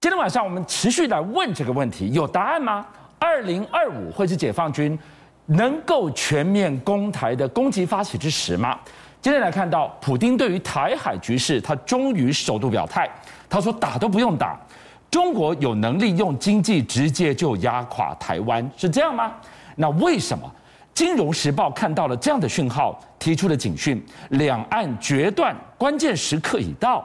今天晚上我们持续来问这个问题，有答案吗？二零二五会是解放军能够全面攻台的攻击发起之时吗？今天来看到，普丁对于台海局势，他终于首度表态，他说打都不用打，中国有能力用经济直接就压垮台湾，是这样吗？那为什么？金融时报看到了这样的讯号，提出了警讯，两岸决断关键时刻已到。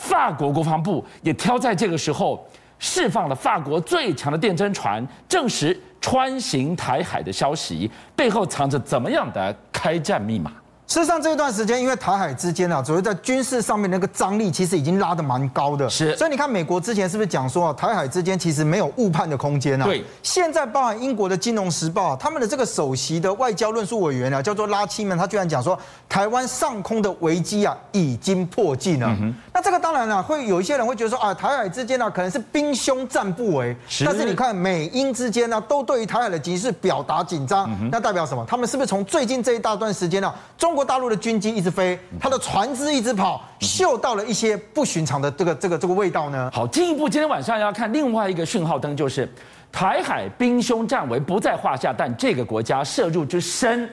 法国国防部也挑在这个时候释放了法国最强的电侦船，证实穿行台海的消息背后藏着怎么样的开战密码？事实上，这一段时间，因为台海之间啊，所谓在军事上面那个张力，其实已经拉得蛮高的。是，所以你看，美国之前是不是讲说啊，台海之间其实没有误判的空间啊？对。现在，包含英国的《金融时报》啊，他们的这个首席的外交论述委员啊，叫做拉七曼，他居然讲说，台湾上空的危机啊，已经迫近了。嗯、那这个当然了、啊，会有一些人会觉得说啊，台海之间呢、啊，可能是兵凶战不危。是。但是你看，美英之间呢、啊，都对于台海的局势表达紧张、嗯，那代表什么？他们是不是从最近这一大段时间呢、啊，中国大陆的军机？一直飞，他的船只一直跑，嗅到了一些不寻常的这个这个这个味道呢。好，进一步，今天晚上要看另外一个讯号灯，就是台海兵凶战危不在话下，但这个国家涉入之深，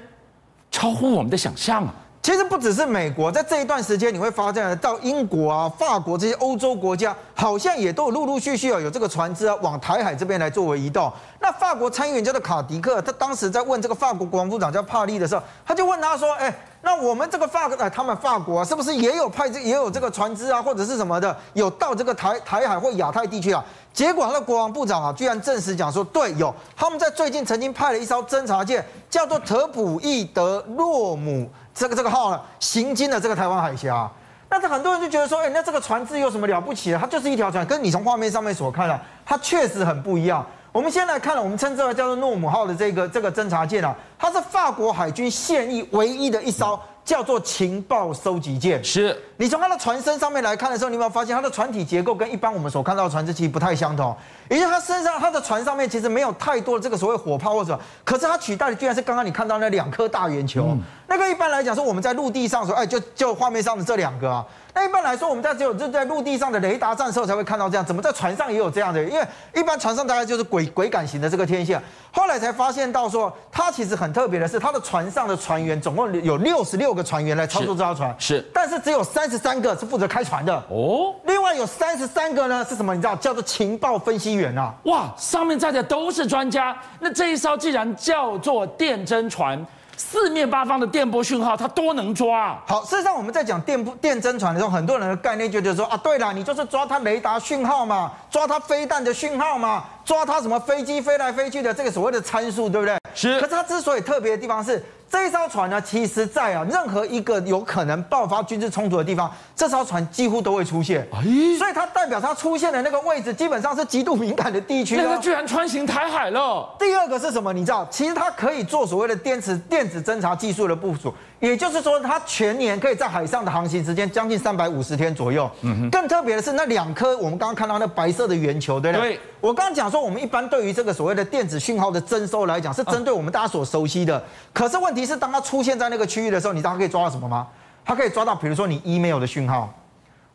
超乎我们的想象啊。其实不只是美国，在这一段时间，你会发现到英国啊、法国这些欧洲国家，好像也都有陆陆续续啊有这个船只啊往台海这边来作为移动。那法国参议员叫做卡迪克，他当时在问这个法国国防部长叫帕利的时候，他就问他说：“哎，那我们这个法国，哎，他们法国，是不是也有派这也有这个船只啊，或者是什么的，有到这个台台海或亚太地区啊？”结果他的国防部长啊，居然证实讲说：“对，有他们在最近曾经派了一艘侦察舰，叫做特普伊德洛姆。”这个这个号呢，行经了这个台湾海峡，那这很多人就觉得说，哎，那这个船只有什么了不起的？它就是一条船，跟你从画面上面所看的，它确实很不一样。我们先来看了，我们称之为叫做诺姆号的这个这个侦察舰啊，它是法国海军现役唯一的一艘。叫做情报收集舰，是你从它的船身上面来看的时候，你有没有发现它的船体结构跟一般我们所看到的船只其实不太相同？也就是它身上它的船上面其实没有太多的这个所谓火炮或者，可是它取代的居然是刚刚你看到那两颗大圆球。嗯、那个一般来讲说我们在陆地上说，哎，就就画面上的这两个啊。那一般来说我们在只有就在陆地上的雷达站时候才会看到这样，怎么在船上也有这样的？因为一般船上大概就是轨轨杆型的这个天线。后来才发现到说，它其实很特别的是，它的船上的船员总共有六十六个船员来操作这条船，是，但是只有三十三个是负责开船的哦。另外有三十三个呢是什么？你知道叫做情报分析员啊。哇，上面站的都是专家。那这一艘既然叫做电侦船。四面八方的电波讯号，它多能抓！好，事实上我们在讲电波电侦船的时候，很多人的概念就觉得说啊，对了，你就是抓它雷达讯号嘛，抓它飞弹的讯号嘛，抓它什么飞机飞来飞去的这个所谓的参数，对不对？是。可是它之所以特别的地方是。这艘船呢，其实在啊任何一个有可能爆发军事冲突的地方，这艘船几乎都会出现。哎，所以它代表它出现的那个位置，基本上是极度敏感的地区。那个居然穿行台海了。第二个是什么？你知道，其实它可以做所谓的电磁电子侦察技术的部署。也就是说，它全年可以在海上的航行时间将近三百五十天左右。嗯哼。更特别的是，那两颗我们刚刚看到那白色的圆球，对不对？对。我刚刚讲说，我们一般对于这个所谓的电子讯号的征收来讲，是针对我们大家所熟悉的。可是问题是，当它出现在那个区域的时候，你知道它可以抓到什么吗？它可以抓到，比如说你 email 的讯号，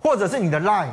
或者是你的 line，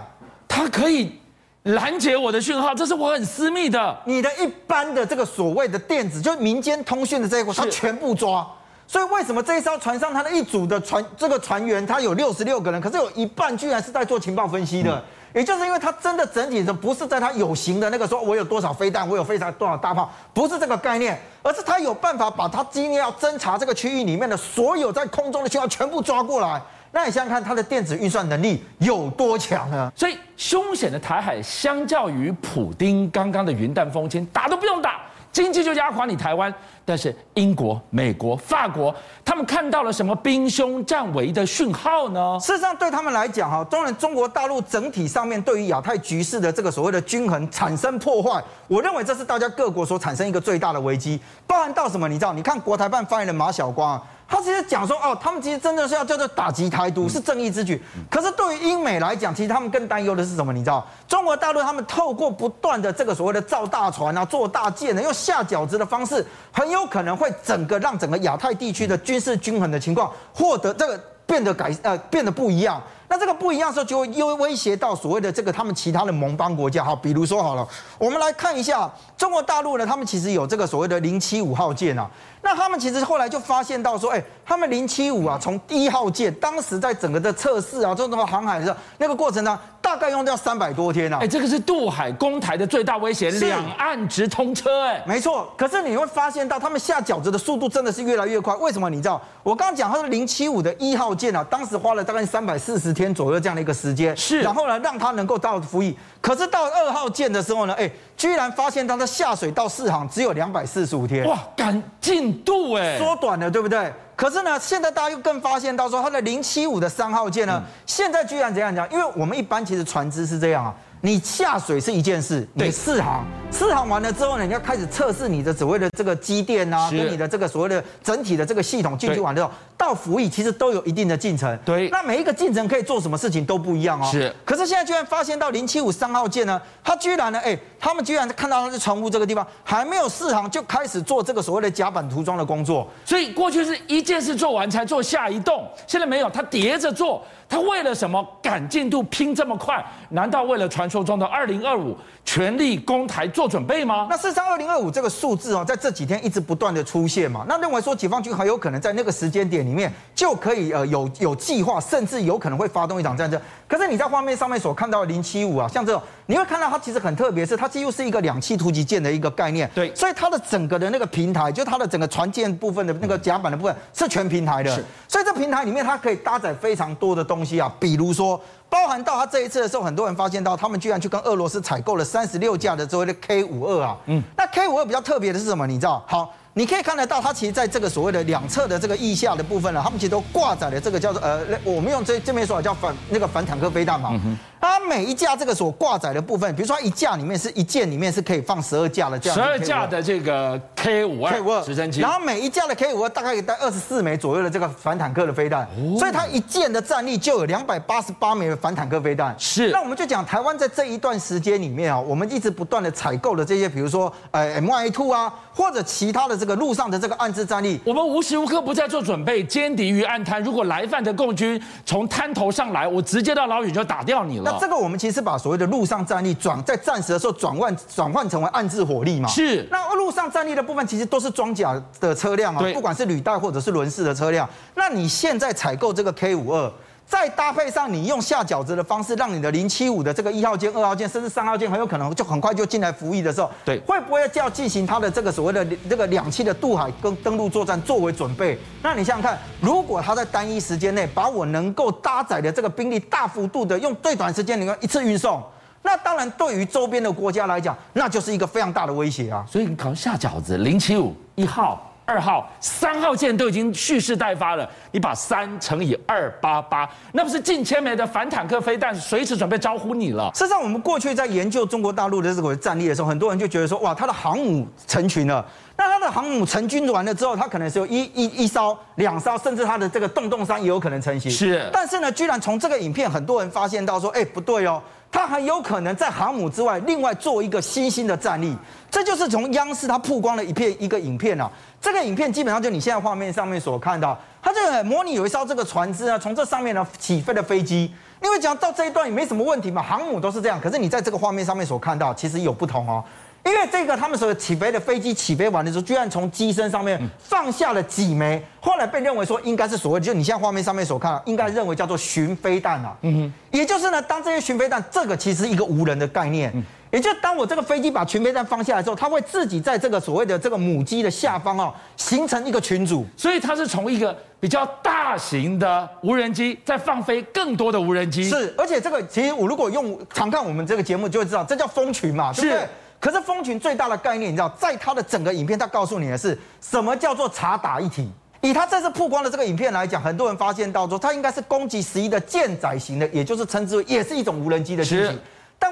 它可以拦截我的讯号，这是我很私密的。你的一般的这个所谓的电子，就是民间通讯的这一块，它全部抓。所以为什么这一艘船上，他的一组的船这个船员，他有六十六个人，可是有一半居然是在做情报分析的，嗯、也就是因为他真的整体的不是在他有形的那个说，我有多少飞弹，我有非常多少大炮，不是这个概念，而是他有办法把他今天要侦查这个区域里面的所有在空中的讯号全部抓过来。那你想想看，他的电子运算能力有多强啊？所以凶险的台海，相较于普丁刚刚的云淡风轻，打都不用打。经济就压垮你台湾，但是英国、美国、法国，他们看到了什么兵凶战危的讯号呢？事实上，对他们来讲，哈，当然中国大陆整体上面对于亚太局势的这个所谓的均衡产生破坏，我认为这是大家各国所产生一个最大的危机。包含到什么？你知道？你看国台办发言人马晓光。他其实讲说，哦，他们其实真的是要叫做打击台独，是正义之举。可是对于英美来讲，其实他们更担忧的是什么？你知道，中国大陆他们透过不断的这个所谓的造大船啊、做大舰呢，用下饺子的方式，很有可能会整个让整个亚太地区的军事均衡的情况获得这个变得改呃变得不一样。那这个不一样的时候，就会又威胁到所谓的这个他们其他的盟邦国家。好，比如说好了，我们来看一下中国大陆呢，他们其实有这个所谓的零七五号舰啊。那他们其实后来就发现到说，哎，他们零七五啊，从一号舰当时在整个的测试啊，这种航海的时候，那个过程呢，大概用掉三百多天啊。哎，这个是渡海攻台的最大威胁，两岸直通车。哎，没错。可是你会发现到他们下饺子的速度真的是越来越快。为什么？你知道？我刚刚讲他是零七五的一号舰啊，当时花了大概三百四十天左右这样的一个时间，是，然后呢，让它能够到服役。可是到二号舰的时候呢，哎，居然发现它的下水到试航只有两百四十五天，哇，赶进度哎，缩短了，对不对？可是呢，现在大家又更发现到说，它的零七五的三号舰呢，嗯、现在居然怎样讲？因为我们一般其实船只是这样啊。你下水是一件事，你试航，试航完了之后呢，你要开始测试你的所谓的这个机电啊，跟你的这个所谓的整体的这个系统进去完之后，到服役其实都有一定的进程。对，那每一个进程可以做什么事情都不一样哦。是，可是现在居然发现到零七五三号舰呢，它居然呢，哎，他们居然看到它在船坞这个地方还没有试航就开始做这个所谓的甲板涂装的工作。所以过去是一件事做完才做下一栋，现在没有，它叠着做。他为了什么赶进度拼这么快？难道为了传说中的二零二五全力攻台做准备吗？那事实上，二零二五这个数字哦，在这几天一直不断的出现嘛。那认为说解放军很有可能在那个时间点里面就可以呃有有计划，甚至有可能会发动一场战争。可是你在画面上面所看到的零七五啊，像这种你会看到它其实很特别，是它几乎是一个两栖突击舰的一个概念。对，所以它的整个的那个平台，就它的整个船舰部分的那个甲板的部分是全平台的。是，所以这平台里面它可以搭载非常多的东西啊，比如说。包含到他这一次的时候，很多人发现到他们居然去跟俄罗斯采购了三十六架的所谓的 K 五二啊。嗯，那 K 五二比较特别的是什么？你知道？好，你可以看得到，它其实在这个所谓的两侧的这个翼下的部分呢，他们其实都挂载了这个叫做呃，我们用这这边说叫反那个反坦克飞弹嘛。嗯它每一架这个所挂载的部分，比如说它一架里面是一件里面是可以放十二架的这样。十二架的这个 K 五二 K 五二直升机，然后每一架的 K 五二大概可以带二十四枚左右的这个反坦克的飞弹，所以它一件的战力就有两百八十八枚的反坦克飞弹。是。那我们就讲台湾在这一段时间里面啊，我们一直不断的采购的这些，比如说呃 MY two 啊，或者其他的这个路上的这个暗制战力，我们无时无刻不在做准备，歼敌于暗滩。如果来犯的共军从滩头上来，我直接到老远就打掉你了。那这个我们其实把。所谓的陆上战力转在战时的时候转换转换成为暗制火力嘛？是。那陆上战力的部分其实都是装甲的车辆啊，不管是履带或者是轮式的车辆。那你现在采购这个 K 五二，再搭配上你用下饺子的方式，让你的零七五的这个一号舰、二号舰，甚至三号舰，很有可能就很快就进来服役的时候，对，会不会就要进行它的这个所谓的这个两栖的渡海跟登陆作战作为准备？那你想想看，如果他在单一时间内把我能够搭载的这个兵力大幅度的用最短时间能够一次运送。那当然，对于周边的国家来讲，那就是一个非常大的威胁啊！所以你搞下饺子，零七五一号、二号、三号舰都已经蓄势待发了，你把三乘以二八八，那不是近千枚的反坦克飞弹随时准备招呼你了？事实上，我们过去在研究中国大陆的这个战力的时候，很多人就觉得说，哇，它的航母成群了。那它的航母成军完了之后，它可能是有一一一艘、两艘，甚至它的这个洞洞山也有可能成型。是。但是呢，居然从这个影片，很多人发现到说，哎，不对哦。它很有可能在航母之外，另外做一个新兴的战力，这就是从央视它曝光了一片一个影片啊。这个影片基本上就你现在画面上面所看到，它这个模拟有一艘这个船只啊，从这上面呢起飞的飞机。因为讲到这一段也没什么问题嘛，航母都是这样。可是你在这个画面上面所看到，其实有不同哦。因为这个他们所起飞的飞机起飞完的时候，居然从机身上面放下了几枚，后来被认为说应该是所谓，就你现在画面上面所看到，应该认为叫做巡飞弹啊。嗯哼，也就是呢，当这些巡飞弹，这个其实是一个无人的概念，也就当我这个飞机把巡飞弹放下来之后，它会自己在这个所谓的这个母机的下方哦，形成一个群组，所以它是从一个比较大型的无人机在放飞更多的无人机。是，而且这个其实我如果用常看我们这个节目就会知道，这叫蜂群嘛，对不对？可是蜂群最大的概念，你知道，在它的整个影片，它告诉你的是什么叫做查打一体。以它这次曝光的这个影片来讲，很多人发现到说，它应该是攻击十一的舰载型的，也就是称之为也是一种无人机的机型。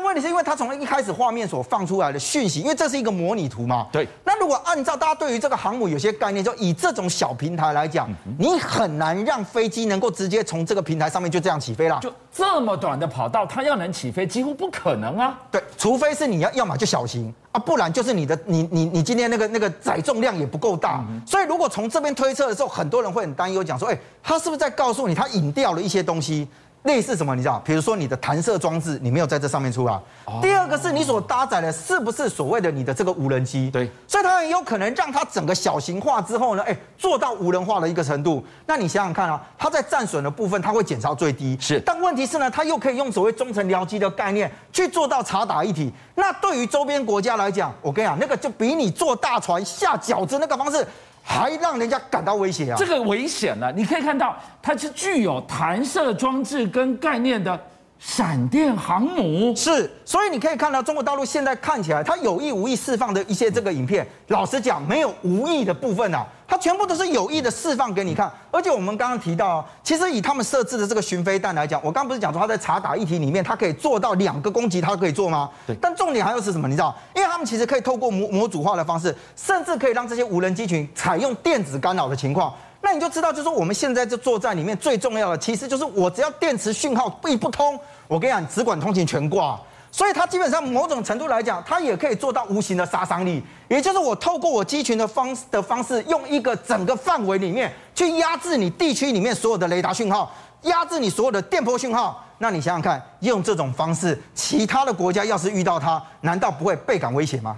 但问题是因为它从一开始画面所放出来的讯息，因为这是一个模拟图嘛。对。那如果按照大家对于这个航母有些概念，就以这种小平台来讲，你很难让飞机能够直接从这个平台上面就这样起飞了。就这么短的跑道，它要能起飞几乎不可能啊。对，除非是你要，要么就小型啊，不然就是你的你你你今天那个那个载重量也不够大。所以如果从这边推测的时候，很多人会很担忧，讲说，哎，他是不是在告诉你，他引掉了一些东西？类似什么？你知道，比如说你的弹射装置，你没有在这上面出来。第二个是你所搭载的，是不是所谓的你的这个无人机？对，所以它很有可能让它整个小型化之后呢，哎，做到无人化的一个程度。那你想想看啊，它在战损的部分，它会减到最低。是，但问题是呢，它又可以用所谓中程僚机的概念去做到查打一体。那对于周边国家来讲，我跟你讲，那个就比你坐大船下饺子那个方式。还让人家感到危险啊！这个危险呢，你可以看到它是具有弹射装置跟概念的闪电航母。是，所以你可以看到中国大陆现在看起来，它有意无意释放的一些这个影片，老实讲，没有无意的部分啊。它全部都是有意的释放给你看，而且我们刚刚提到，其实以他们设置的这个巡飞弹来讲，我刚刚不是讲说它在察打一体里面，它可以做到两个攻击，它可以做吗？对。但重点还有是什么？你知道，因为他们其实可以透过模模组化的方式，甚至可以让这些无人机群采用电子干扰的情况，那你就知道，就是说我们现在这作战里面最重要的，其实就是我只要电磁讯号一不通，我跟你讲，只管通勤全挂。所以它基本上某种程度来讲，它也可以做到无形的杀伤力，也就是我透过我机群的方的方式，用一个整个范围里面去压制你地区里面所有的雷达讯号，压制你所有的电波讯号。那你想想看，用这种方式，其他的国家要是遇到它，难道不会倍感威胁吗？